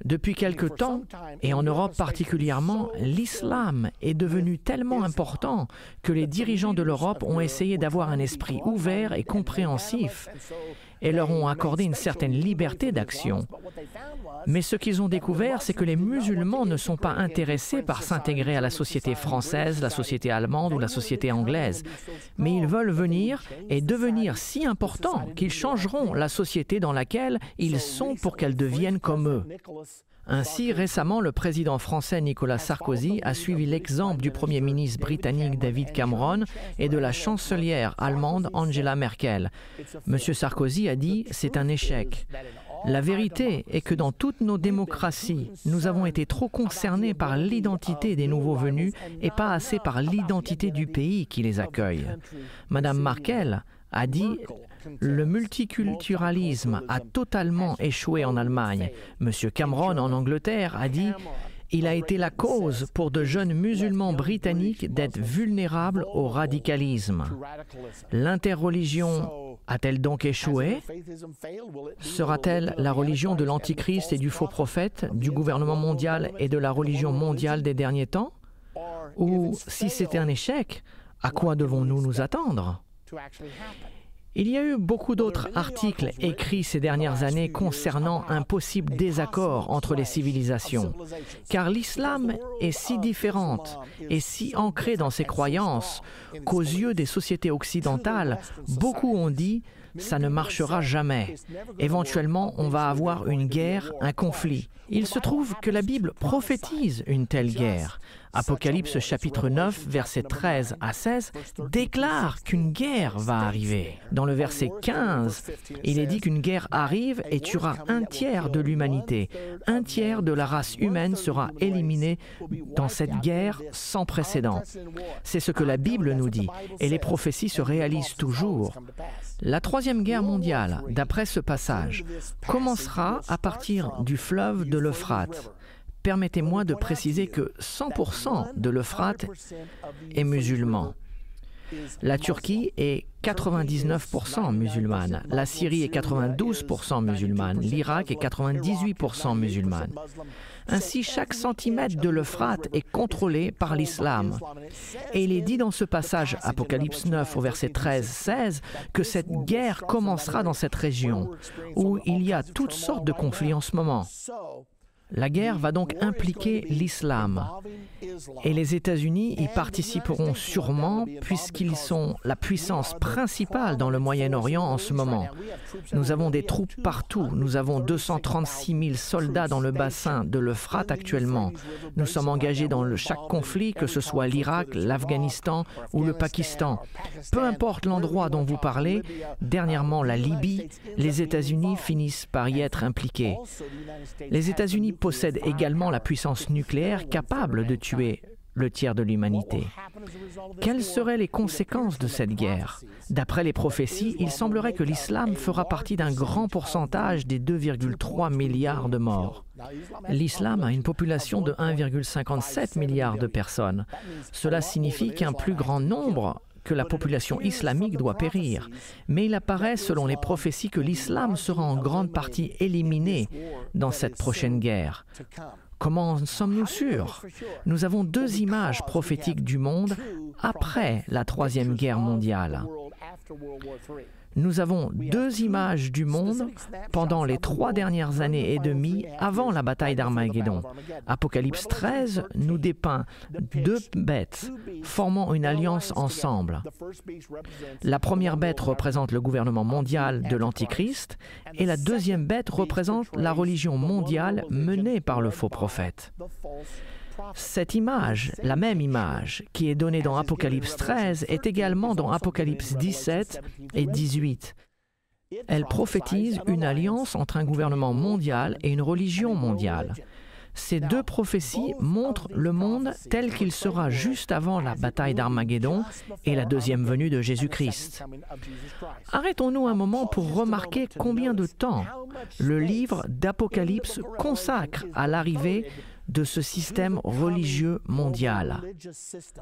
Depuis quelque temps, et en Europe particulièrement, l'islam est devenu tellement important que les dirigeants de l'Europe ont essayé d'avoir un esprit ouvert et compréhensif et leur ont accordé une certaine liberté d'action. Mais ce qu'ils ont découvert, c'est que les musulmans ne sont pas intéressés par s'intégrer à la société française, la société allemande ou la société anglaise, mais ils veulent venir et devenir si importants qu'ils changeront la société dans laquelle ils sont pour qu'elle devienne comme eux. Ainsi, récemment, le président français Nicolas Sarkozy a suivi l'exemple du Premier ministre britannique David Cameron et de la chancelière allemande Angela Merkel. M. Sarkozy a dit c'est un échec. La vérité est que dans toutes nos démocraties, nous avons été trop concernés par l'identité des nouveaux venus et pas assez par l'identité du pays qui les accueille. Madame Merkel a dit le multiculturalisme a totalement échoué en Allemagne. M. Cameron en Angleterre a dit il a été la cause pour de jeunes musulmans britanniques d'être vulnérables au radicalisme. L'interreligion a-t-elle donc échoué? Sera-t-elle la religion de l'Antichrist et du faux prophète, du gouvernement mondial et de la religion mondiale des derniers temps? Ou si c'était un échec, à quoi devons-nous nous attendre? Il y a eu beaucoup d'autres articles écrits ces dernières années concernant un possible désaccord entre les civilisations, car l'islam est si différente et si ancrée dans ses croyances qu'aux yeux des sociétés occidentales, beaucoup ont dit ça ne marchera jamais. Éventuellement, on va avoir une guerre, un conflit. Il se trouve que la Bible prophétise une telle guerre. Apocalypse chapitre 9, versets 13 à 16, déclare qu'une guerre va arriver. Dans le verset 15, il est dit qu'une guerre arrive et tuera un tiers de l'humanité. Un tiers de la race humaine sera éliminé dans cette guerre sans précédent. C'est ce que la Bible nous dit et les prophéties se réalisent toujours. La Troisième Guerre mondiale, d'après ce passage, commencera à partir du fleuve de l'Euphrate permettez-moi de préciser que 100% de l'Euphrate est musulman. La Turquie est 99% musulmane, la Syrie est 92% musulmane, l'Irak est 98% musulmane. Ainsi, chaque centimètre de l'Euphrate est contrôlé par l'islam. Et il est dit dans ce passage, Apocalypse 9 au verset 13-16, que cette guerre commencera dans cette région, où il y a toutes sortes de conflits en ce moment. La guerre va donc impliquer l'islam et les États-Unis y participeront sûrement puisqu'ils sont la puissance principale dans le Moyen-Orient en ce moment. Nous avons des troupes partout. Nous avons 236 000 soldats dans le bassin de l'Euphrate actuellement. Nous sommes engagés dans chaque conflit, que ce soit l'Irak, l'Afghanistan ou le Pakistan. Peu importe l'endroit dont vous parlez, dernièrement la Libye, les États-Unis finissent par y être impliqués. Possèdent également la puissance nucléaire capable de tuer le tiers de l'humanité. Quelles seraient les conséquences de cette guerre D'après les prophéties, il semblerait que l'islam fera partie d'un grand pourcentage des 2,3 milliards de morts. L'islam a une population de 1,57 milliard de personnes. Cela signifie qu'un plus grand nombre que la population islamique doit périr. Mais il apparaît selon les prophéties que l'islam sera en grande partie éliminé dans cette prochaine guerre. Comment en sommes-nous sûrs? Nous avons deux images prophétiques du monde après la Troisième Guerre mondiale. Nous avons deux images du monde pendant les trois dernières années et demie avant la bataille d'Armageddon. Apocalypse 13 nous dépeint deux bêtes formant une alliance ensemble. La première bête représente le gouvernement mondial de l'Antichrist et la deuxième bête représente la religion mondiale menée par le faux prophète. Cette image, la même image qui est donnée dans Apocalypse 13, est également dans Apocalypse 17 et 18. Elle prophétise une alliance entre un gouvernement mondial et une religion mondiale. Ces deux prophéties montrent le monde tel qu'il sera juste avant la bataille d'Armageddon et la deuxième venue de Jésus-Christ. Arrêtons-nous un moment pour remarquer combien de temps le livre d'Apocalypse consacre à l'arrivée de ce système religieux mondial.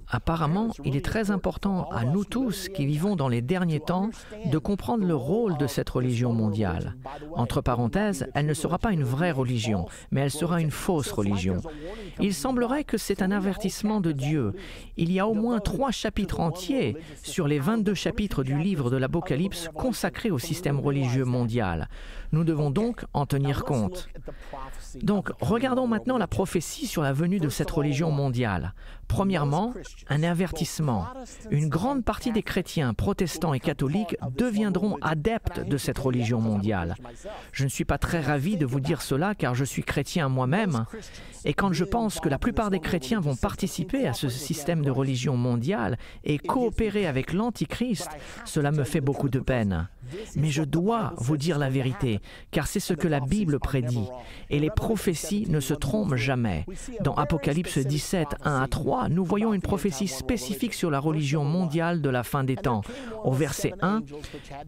Apparemment, il est très important à nous tous qui vivons dans les derniers temps de comprendre le rôle de cette religion mondiale. Entre parenthèses, elle ne sera pas une vraie religion, mais elle sera une fausse religion. Il semblerait que c'est un avertissement de Dieu. Il y a au moins trois chapitres entiers sur les 22 chapitres du livre de l'Apocalypse consacrés au système religieux mondial. Nous devons donc en tenir compte. Donc, regardons maintenant la prophétie sur la venue de cette religion mondiale. Premièrement, un avertissement. Une grande partie des chrétiens, protestants et catholiques deviendront adeptes de cette religion mondiale. Je ne suis pas très ravi de vous dire cela car je suis chrétien moi-même. Et quand je pense que la plupart des chrétiens vont participer à ce système de religion mondiale et coopérer avec l'Antichrist, cela me fait beaucoup de peine. Mais je dois vous dire la vérité, car c'est ce que la Bible prédit. Et les prophéties ne se trompent jamais. Dans Apocalypse 17, 1 à 3, nous voyons une prophétie spécifique sur la religion mondiale de la fin des temps. Au verset 1,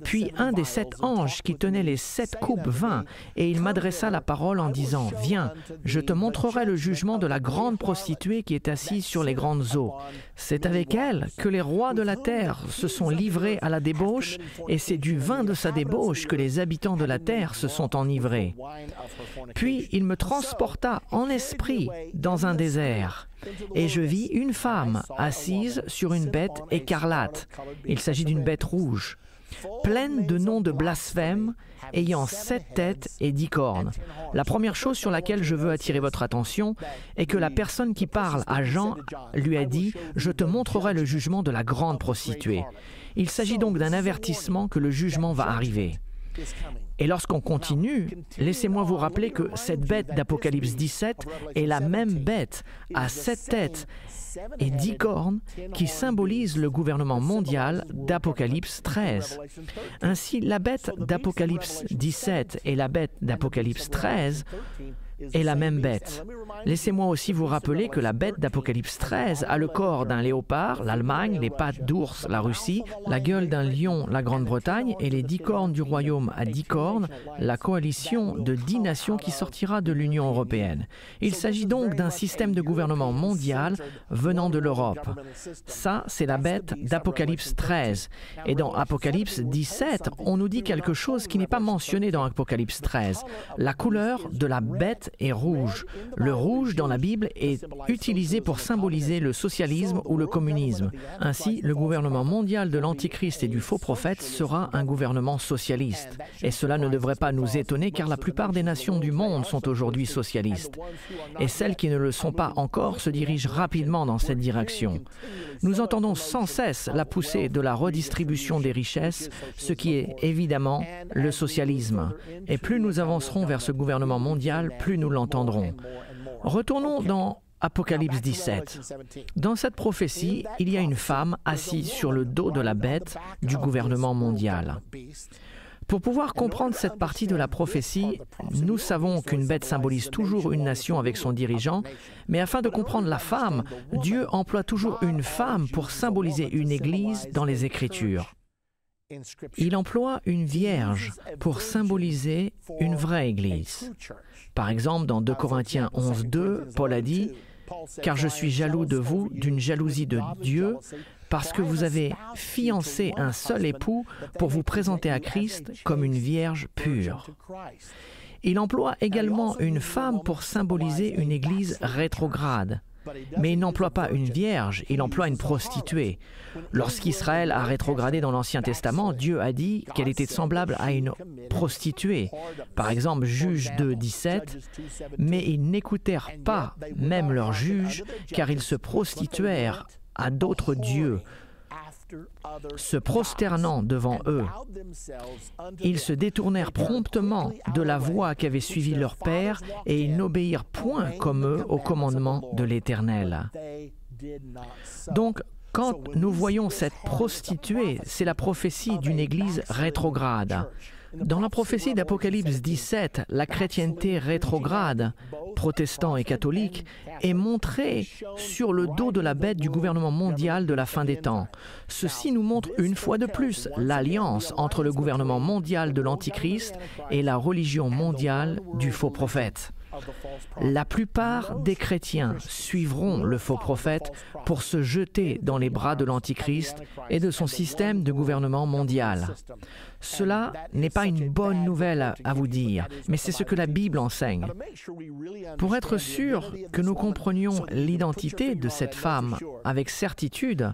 Puis un des sept anges qui tenait les sept coupes vint, et il m'adressa la parole en disant, Viens, je te montrerai le jugement de la grande prostituée qui est assise sur les grandes eaux. C'est avec elle que les rois de la terre se sont livrés à la débauche, et c'est du vin de sa débauche que les habitants de la terre se sont enivrés. Puis il me transporta en esprit dans un désert, et je vis une femme assise sur une bête écarlate. Il s'agit d'une bête rouge, pleine de noms de blasphème, ayant sept têtes et dix cornes. La première chose sur laquelle je veux attirer votre attention est que la personne qui parle à Jean lui a dit, Je te montrerai le jugement de la grande prostituée. Il s'agit donc d'un avertissement que le jugement va arriver. Et lorsqu'on continue, laissez-moi vous rappeler que cette bête d'Apocalypse 17 est la même bête à sept têtes et dix cornes qui symbolisent le gouvernement mondial d'Apocalypse 13. Ainsi, la bête d'Apocalypse 17 et la bête d'Apocalypse 13 est la même bête. Laissez-moi aussi vous rappeler que la bête d'Apocalypse 13 a le corps d'un léopard, l'Allemagne, les pattes d'ours, la Russie, la gueule d'un lion, la Grande-Bretagne, et les dix cornes du royaume à dix cornes, la coalition de dix nations qui sortira de l'Union européenne. Il s'agit donc d'un système de gouvernement mondial venant de l'Europe. Ça, c'est la bête d'Apocalypse 13. Et dans Apocalypse 17, on nous dit quelque chose qui n'est pas mentionné dans Apocalypse 13. La couleur de la bête est rouge. Le rouge dans la Bible est utilisé pour symboliser le socialisme ou le communisme. Ainsi, le gouvernement mondial de l'Antichrist et du faux prophète sera un gouvernement socialiste. Et cela ne devrait pas nous étonner car la plupart des nations du monde sont aujourd'hui socialistes. Et celles qui ne le sont pas encore se dirigent rapidement dans cette direction. Nous entendons sans cesse la poussée de la redistribution des richesses, ce qui est évidemment le socialisme. Et plus nous avancerons vers ce gouvernement mondial, plus nous l'entendrons. Retournons dans Apocalypse 17. Dans cette prophétie, il y a une femme assise sur le dos de la bête du gouvernement mondial. Pour pouvoir comprendre cette partie de la prophétie, nous savons qu'une bête symbolise toujours une nation avec son dirigeant, mais afin de comprendre la femme, Dieu emploie toujours une femme pour symboliser une église dans les Écritures. Il emploie une vierge pour symboliser une vraie église. Par exemple, dans 2 Corinthiens 11, 2, Paul a dit, Car je suis jaloux de vous d'une jalousie de Dieu, parce que vous avez fiancé un seul époux pour vous présenter à Christ comme une vierge pure. Il emploie également une femme pour symboliser une église rétrograde. Mais il n'emploie pas une vierge, il emploie une prostituée. Lorsqu'Israël a rétrogradé dans l'Ancien Testament, Dieu a dit qu'elle était semblable à une prostituée. Par exemple, Juge 2, 17. Mais ils n'écoutèrent pas même leurs juges, car ils se prostituèrent à d'autres dieux se prosternant devant eux, ils se détournèrent promptement de la voie qu'avait suivie leur père et ils n'obéirent point comme eux au commandement de l'Éternel. Donc, quand nous voyons cette prostituée, c'est la prophétie d'une Église rétrograde. Dans la prophétie d'Apocalypse 17, la chrétienté rétrograde, protestants et catholiques, est montrée sur le dos de la bête du gouvernement mondial de la fin des temps. Ceci nous montre une fois de plus l'alliance entre le gouvernement mondial de l'Antichrist et la religion mondiale du faux prophète. La plupart des chrétiens suivront le faux prophète pour se jeter dans les bras de l'Antichrist et de son système de gouvernement mondial. Cela n'est pas une bonne nouvelle à vous dire, mais c'est ce que la Bible enseigne. Pour être sûr que nous comprenions l'identité de cette femme avec certitude,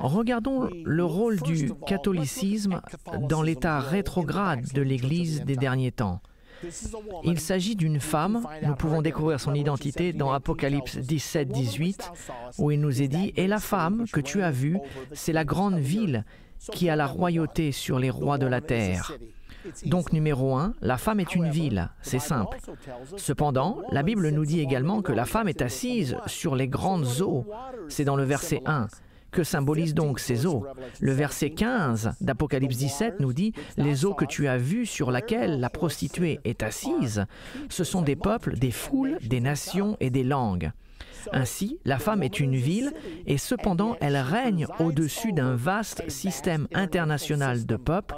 regardons le rôle du catholicisme dans l'état rétrograde de l'Église des derniers temps. Il s'agit d'une femme, nous pouvons découvrir son identité dans Apocalypse 17-18, où il nous est dit, Et la femme que tu as vue, c'est la grande ville qui a la royauté sur les rois de la terre. Donc numéro un, la femme est une ville, c'est simple. Cependant, la Bible nous dit également que la femme est assise sur les grandes eaux, c'est dans le verset 1. Que symbolisent donc ces eaux? Le verset 15 d'Apocalypse 17 nous dit Les eaux que tu as vues sur laquelle la prostituée est assise, ce sont des peuples, des foules, des nations et des langues. Ainsi, la femme est une ville et cependant elle règne au-dessus d'un vaste système international de peuples,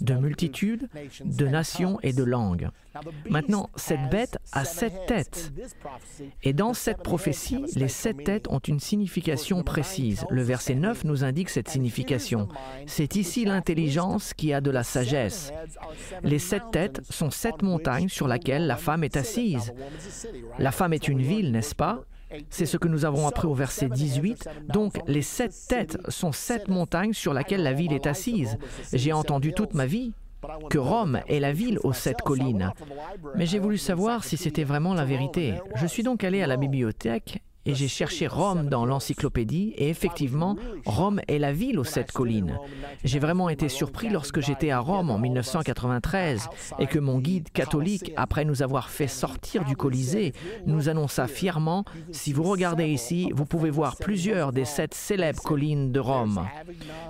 de multitudes, de nations et de langues. Maintenant, cette bête a sept têtes. Et dans cette prophétie, les sept têtes ont une signification précise. Le verset 9 nous indique cette signification. C'est ici l'intelligence qui a de la sagesse. Les sept têtes sont sept montagnes sur lesquelles la femme est assise. La femme est une ville, n'est-ce pas? C'est ce que nous avons appris au verset 18. Donc, les sept têtes sont sept montagnes sur lesquelles la ville est assise. J'ai entendu toute ma vie que Rome est la ville aux sept collines. Mais j'ai voulu savoir si c'était vraiment la vérité. Je suis donc allé à la bibliothèque et j'ai cherché Rome dans l'encyclopédie et effectivement, Rome est la ville aux sept collines. J'ai vraiment été surpris lorsque j'étais à Rome en 1993 et que mon guide catholique, après nous avoir fait sortir du Colisée, nous annonça fièrement, si vous regardez ici, vous pouvez voir plusieurs des sept célèbres collines de Rome.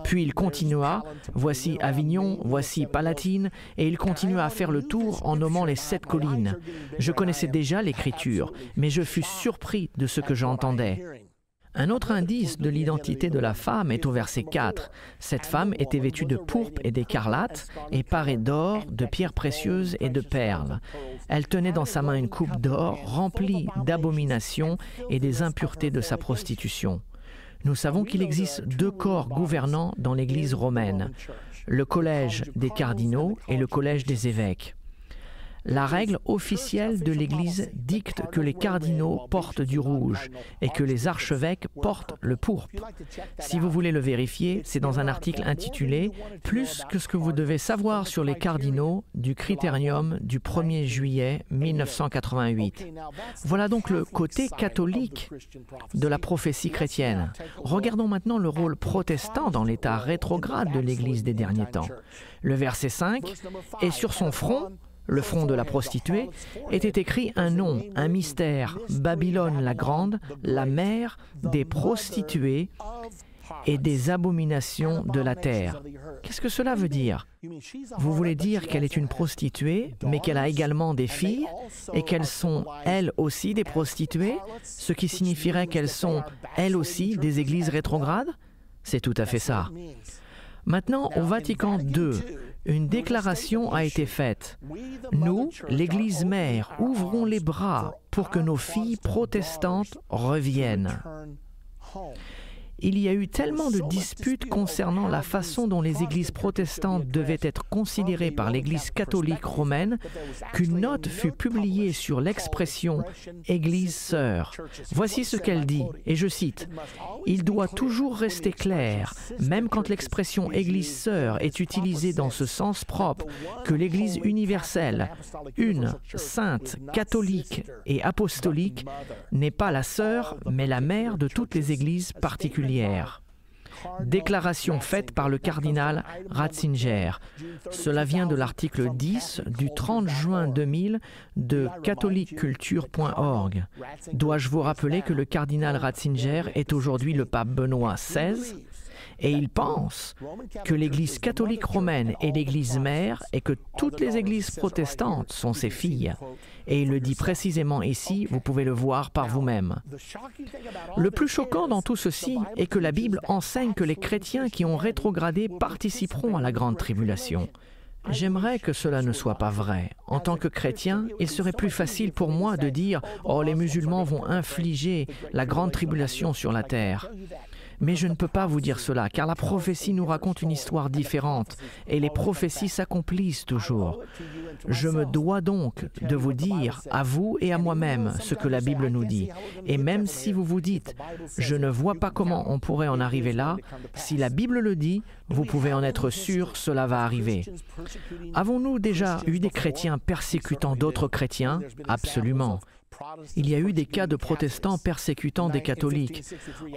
Puis il continua, voici Avignon, voici Palatine, et il continua à faire le tour en nommant les sept collines. Je connaissais déjà l'écriture, mais je fus surpris de ce que j'entendais. Un autre indice de l'identité de la femme est au verset 4. Cette femme était vêtue de pourpre et d'écarlate et parée d'or, de pierres précieuses et de perles. Elle tenait dans sa main une coupe d'or remplie d'abominations et des impuretés de sa prostitution. Nous savons qu'il existe deux corps gouvernants dans l'Église romaine, le collège des cardinaux et le collège des évêques. La règle officielle de l'Église dicte que les cardinaux portent du rouge et que les archevêques portent le pourpre. Si vous voulez le vérifier, c'est dans un article intitulé Plus que ce que vous devez savoir sur les cardinaux du Critérium du 1er juillet 1988. Voilà donc le côté catholique de la prophétie chrétienne. Regardons maintenant le rôle protestant dans l'état rétrograde de l'Église des derniers temps. Le verset 5 est sur son front le front de la prostituée, était écrit un nom, un mystère, Babylone la grande, la mère des prostituées et des abominations de la terre. Qu'est-ce que cela veut dire? Vous voulez dire qu'elle est une prostituée, mais qu'elle a également des filles et qu'elles sont elles aussi des prostituées, ce qui signifierait qu'elles sont elles aussi des églises rétrogrades? C'est tout à fait ça. Maintenant, au Vatican II, une déclaration a été faite. Nous, l'Église mère, ouvrons les bras pour que nos filles protestantes reviennent. Il y a eu tellement de disputes concernant la façon dont les églises protestantes devaient être considérées par l'Église catholique romaine qu'une note fut publiée sur l'expression Église sœur. Voici ce qu'elle dit, et je cite, Il doit toujours rester clair, même quand l'expression Église sœur est utilisée dans ce sens propre, que l'Église universelle, une, sainte, catholique et apostolique, n'est pas la sœur, mais la mère de toutes les églises particulières. Déclaration faite par le cardinal Ratzinger. Cela vient de l'article 10 du 30 juin 2000 de catholiqueculture.org. Dois-je vous rappeler que le cardinal Ratzinger est aujourd'hui le pape Benoît XVI et il pense que l'Église catholique romaine est l'Église mère et que toutes les églises protestantes sont ses filles. Et il le dit précisément ici, vous pouvez le voir par vous-même. Le plus choquant dans tout ceci est que la Bible enseigne que les chrétiens qui ont rétrogradé participeront à la grande tribulation. J'aimerais que cela ne soit pas vrai. En tant que chrétien, il serait plus facile pour moi de dire ⁇ Oh, les musulmans vont infliger la grande tribulation sur la terre ⁇ mais je ne peux pas vous dire cela, car la prophétie nous raconte une histoire différente, et les prophéties s'accomplissent toujours. Je me dois donc de vous dire, à vous et à moi-même, ce que la Bible nous dit. Et même si vous vous dites, je ne vois pas comment on pourrait en arriver là, si la Bible le dit, vous pouvez en être sûr, cela va arriver. Avons-nous déjà eu des chrétiens persécutant d'autres chrétiens? Absolument. Il y a eu des cas de protestants persécutant des catholiques.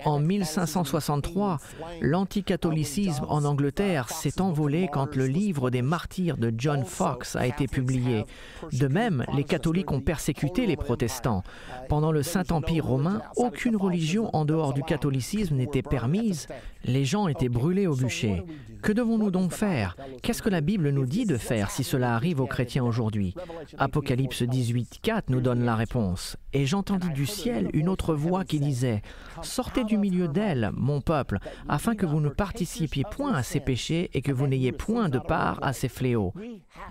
En 1563, l'anticatholicisme en Angleterre s'est envolé quand le livre des martyrs de John Fox a été publié. De même, les catholiques ont persécuté les protestants. Pendant le Saint-Empire romain, aucune religion en dehors du catholicisme n'était permise. Les gens étaient brûlés au bûcher. Que devons-nous donc faire? Qu'est-ce que la Bible nous dit de faire si cela arrive aux chrétiens aujourd'hui? Apocalypse 18, 4 nous donne la réponse. Et j'entendis du ciel une autre voix qui disait Sortez du milieu d'elle, mon peuple, afin que vous ne participiez point à ses péchés et que vous n'ayez point de part à ses fléaux.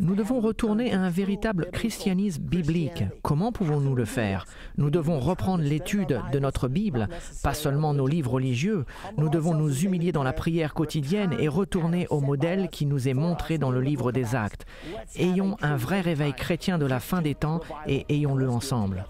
Nous devons retourner à un véritable christianisme biblique. Comment pouvons-nous le faire? Nous devons reprendre l'étude de notre Bible, pas seulement nos livres religieux. Nous devons humilier dans la prière quotidienne et retourner au modèle qui nous est montré dans le livre des actes. Ayons un vrai réveil chrétien de la fin des temps et ayons-le ensemble.